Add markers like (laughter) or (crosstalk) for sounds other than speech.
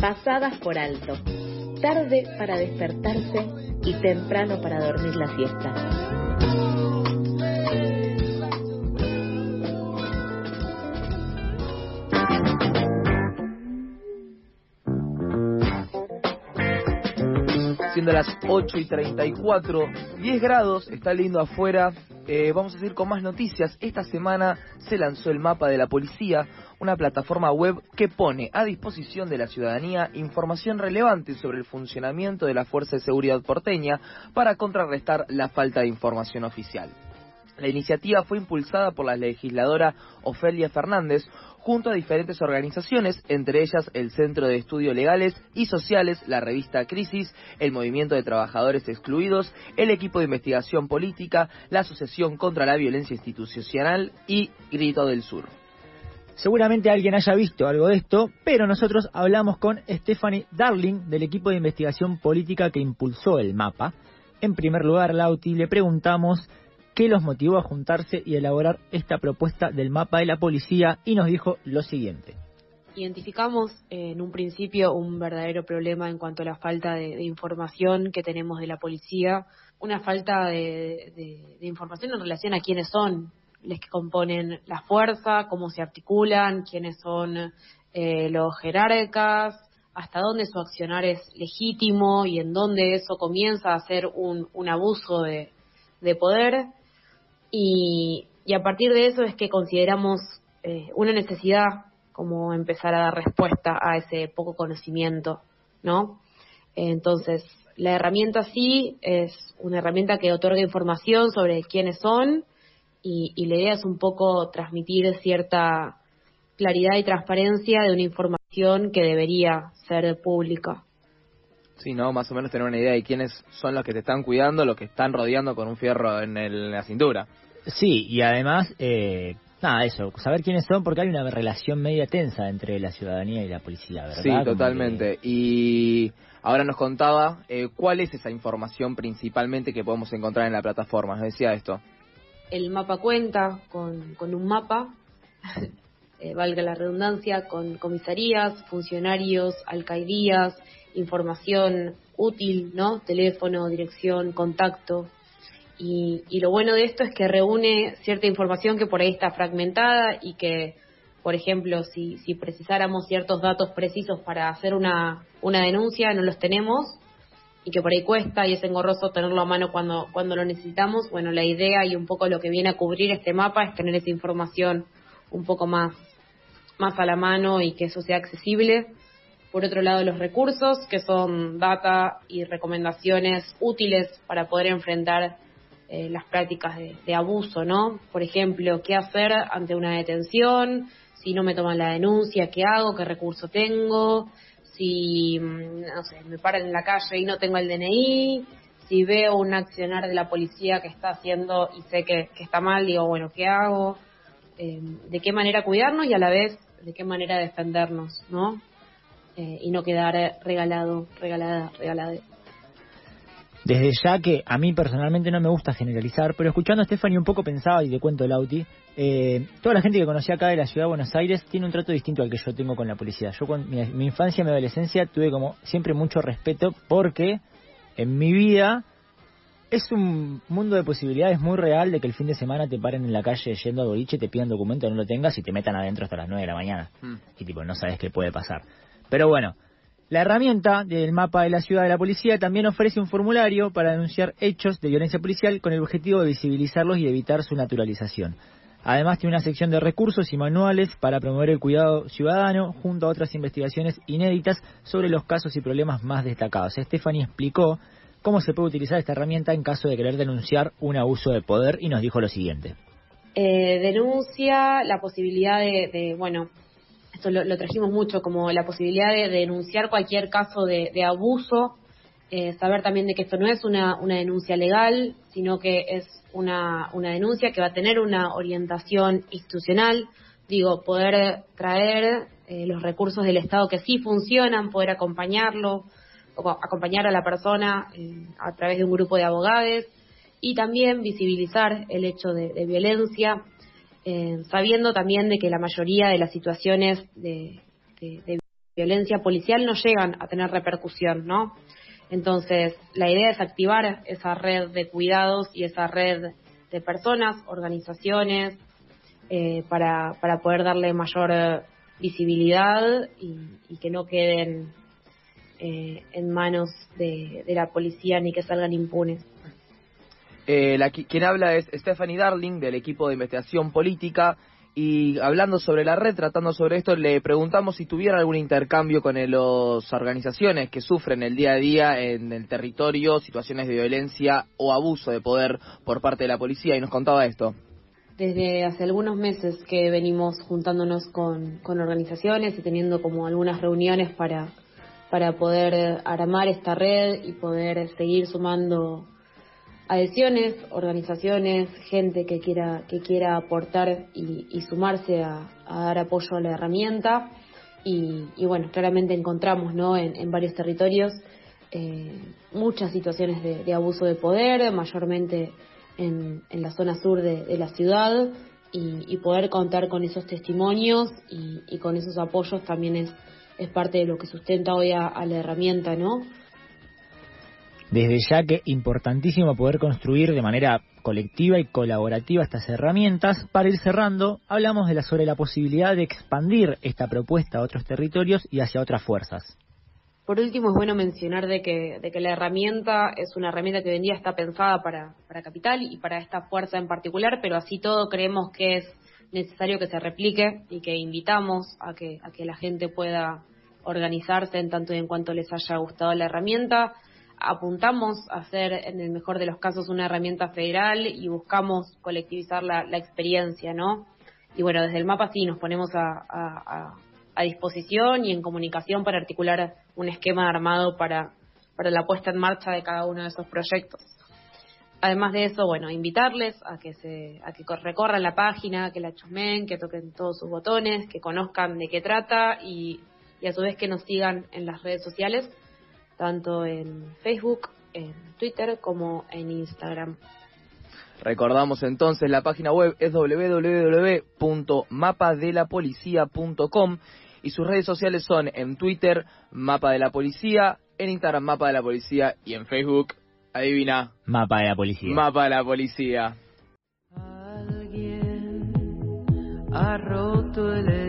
pasadas por alto, tarde para despertarse y temprano para dormir la siesta. siendo las 8 y 34, 10 grados, está lindo afuera. Eh, vamos a seguir con más noticias. Esta semana se lanzó el mapa de la policía, una plataforma web que pone a disposición de la ciudadanía información relevante sobre el funcionamiento de la Fuerza de Seguridad porteña para contrarrestar la falta de información oficial. La iniciativa fue impulsada por la legisladora Ofelia Fernández junto a diferentes organizaciones, entre ellas el Centro de Estudios Legales y Sociales, la revista Crisis, el Movimiento de Trabajadores Excluidos, el Equipo de Investigación Política, la Asociación contra la Violencia Institucional y Grito del Sur. Seguramente alguien haya visto algo de esto, pero nosotros hablamos con Stephanie Darling del equipo de investigación política que impulsó el mapa. En primer lugar, Lauti, le preguntamos qué los motivó a juntarse y elaborar esta propuesta del mapa de la policía y nos dijo lo siguiente. Identificamos eh, en un principio un verdadero problema en cuanto a la falta de, información que tenemos de la policía, una falta de, información en relación a quiénes son los que componen la fuerza, cómo se articulan, quiénes son eh, los jerarcas, hasta dónde su accionar es legítimo y en dónde eso comienza a ser un, un abuso de poder y, y, a partir de eso es que consideramos eh, una necesidad como empezar a dar respuesta a ese poco conocimiento, ¿no? Entonces, la herramienta sí es una herramienta que otorga información sobre quiénes son y, y la idea es un poco transmitir cierta claridad y transparencia de una información que debería ser pública. Sí, ¿no? Más o menos tener una idea de quiénes son los que te están cuidando, los que están rodeando con un fierro en, el, en la cintura. Sí, y además, eh, nada, eso, saber quiénes son, porque hay una relación media tensa entre la ciudadanía y la policía, ¿verdad? Sí, totalmente. Que... Y ahora nos contaba eh, cuál es esa información principalmente que podemos encontrar en la plataforma. Nos decía esto. El mapa cuenta con, con un mapa, (laughs) eh, valga la redundancia, con comisarías, funcionarios, alcaldías, información útil, ¿no? Teléfono, dirección, contacto. Y, y, lo bueno de esto es que reúne cierta información que por ahí está fragmentada y que, por ejemplo, si, si precisáramos ciertos datos precisos para hacer una, una denuncia, no los tenemos y que por ahí cuesta y es engorroso tenerlo a mano cuando, cuando lo necesitamos. Bueno, la idea y un poco lo que viene a cubrir este mapa es tener esa información un poco más, más a la mano y que eso sea accesible por otro lado los recursos, que son data y recomendaciones útiles para poder enfrentar eh, las prácticas de, abuso, ¿no? Por ejemplo, qué hacer ante una detención, si no me toman la denuncia, qué hago, qué recurso tengo, si, no sé, me paran en la calle y no tengo el DNI, si veo un accionar de la policía que está haciendo y sé que, que está mal, digo, bueno, ¿qué hago? Eh, ¿De qué manera cuidarnos y a la vez de qué manera defendernos, ¿no? Eh, y no quedar regalado, regalada, regalada. Desde ya que a mí personalmente no me gusta generalizar, pero escuchando a Stephanie un poco pensaba, y te cuento el Auti, eh, toda la gente que conocí acá de la ciudad de Buenos Aires tiene un trato distinto al que yo tengo con la policía. Yo con mi, mi infancia y mi adolescencia tuve como siempre mucho respeto porque en mi vida es un mundo de posibilidades muy real de que el fin de semana te paren en la calle yendo a boliche, te pidan documento, no lo tengas y te metan adentro hasta las 9 de la mañana. Mm. Y tipo, no sabes qué puede pasar. Pero bueno, la herramienta del mapa de la ciudad de la policía también ofrece un formulario para denunciar hechos de violencia policial con el objetivo de visibilizarlos y evitar su naturalización. Además tiene una sección de recursos y manuales para promover el cuidado ciudadano junto a otras investigaciones inéditas sobre los casos y problemas más destacados. Stephanie explicó cómo se puede utilizar esta herramienta en caso de querer denunciar un abuso de poder y nos dijo lo siguiente. Eh, denuncia la posibilidad de, de bueno, esto lo, trajimos mucho como la posibilidad de, de denunciar cualquier caso de, abuso, eh, saber también de que esto no es una, una denuncia legal, sino que es una, una denuncia que va a tener una orientación institucional, digo, poder traer eh, los recursos del Estado que sí funcionan, poder acompañarlo, o acompañar a la persona eh, a través de un grupo de abogados y también visibilizar el hecho de violencia eh, sabiendo también de que la mayoría de las situaciones de, violencia policial no llegan a tener repercusión, ¿no? Entonces, la idea es activar esa red de cuidados y esa red de personas, organizaciones, eh, para, para poder darle mayor eh, visibilidad y, que no queden eh, en manos de, la policía ni que salgan impunes. La, quien habla es Stephanie Darling del equipo de investigación política y hablando sobre la red, tratando sobre esto, le preguntamos si tuviera algún intercambio con las organizaciones que sufren el día a día en el territorio situaciones de violencia o abuso de poder por parte de la policía y nos contaba esto. Desde hace algunos meses que venimos juntándonos con, con organizaciones y teniendo como algunas reuniones para, para poder armar esta red y poder seguir sumando adhesiones, organizaciones, gente que quiera, que quiera aportar y, sumarse a, dar apoyo a la herramienta. Y, bueno, claramente encontramos ¿no? en, varios territorios eh, muchas situaciones de, abuso de poder, mayormente en, la zona sur de, la ciudad, y, poder contar con esos testimonios y, con esos apoyos también es, es parte de lo que sustenta hoy a, a la herramienta, ¿no? Desde ya que importantísimo poder construir de manera colectiva y colaborativa estas herramientas. Para ir cerrando, hablamos de la, sobre la posibilidad de expandir esta propuesta a otros territorios y hacia otras fuerzas. Por último, es bueno mencionar de que, de que la herramienta es una herramienta que hoy en día está pensada para, para Capital y para esta fuerza en particular, pero así todo creemos que es necesario que se replique y que invitamos a que, a que la gente pueda organizarse en tanto y en cuanto les haya gustado la herramienta apuntamos a ser, en el mejor de los casos, una herramienta federal y buscamos colectivizar la, experiencia, ¿no? Y bueno, desde el mapa sí nos ponemos a, disposición y en comunicación para articular un esquema armado para, para la puesta en marcha de cada uno de esos proyectos. Además de eso, bueno, invitarles a que se, a que recorran la página, que la chumen, que toquen todos sus botones, que conozcan de qué trata y, y a su vez que nos sigan en las redes sociales tanto en Facebook, en Twitter como en Instagram. Recordamos entonces la página web es www.mapadelapolicía.com y sus redes sociales son en Twitter Mapa de la Policía, en Instagram Mapa de la Policía y en Facebook, adivina, Mapa de la Policía. Mapa de la Policía. Alguien ha roto el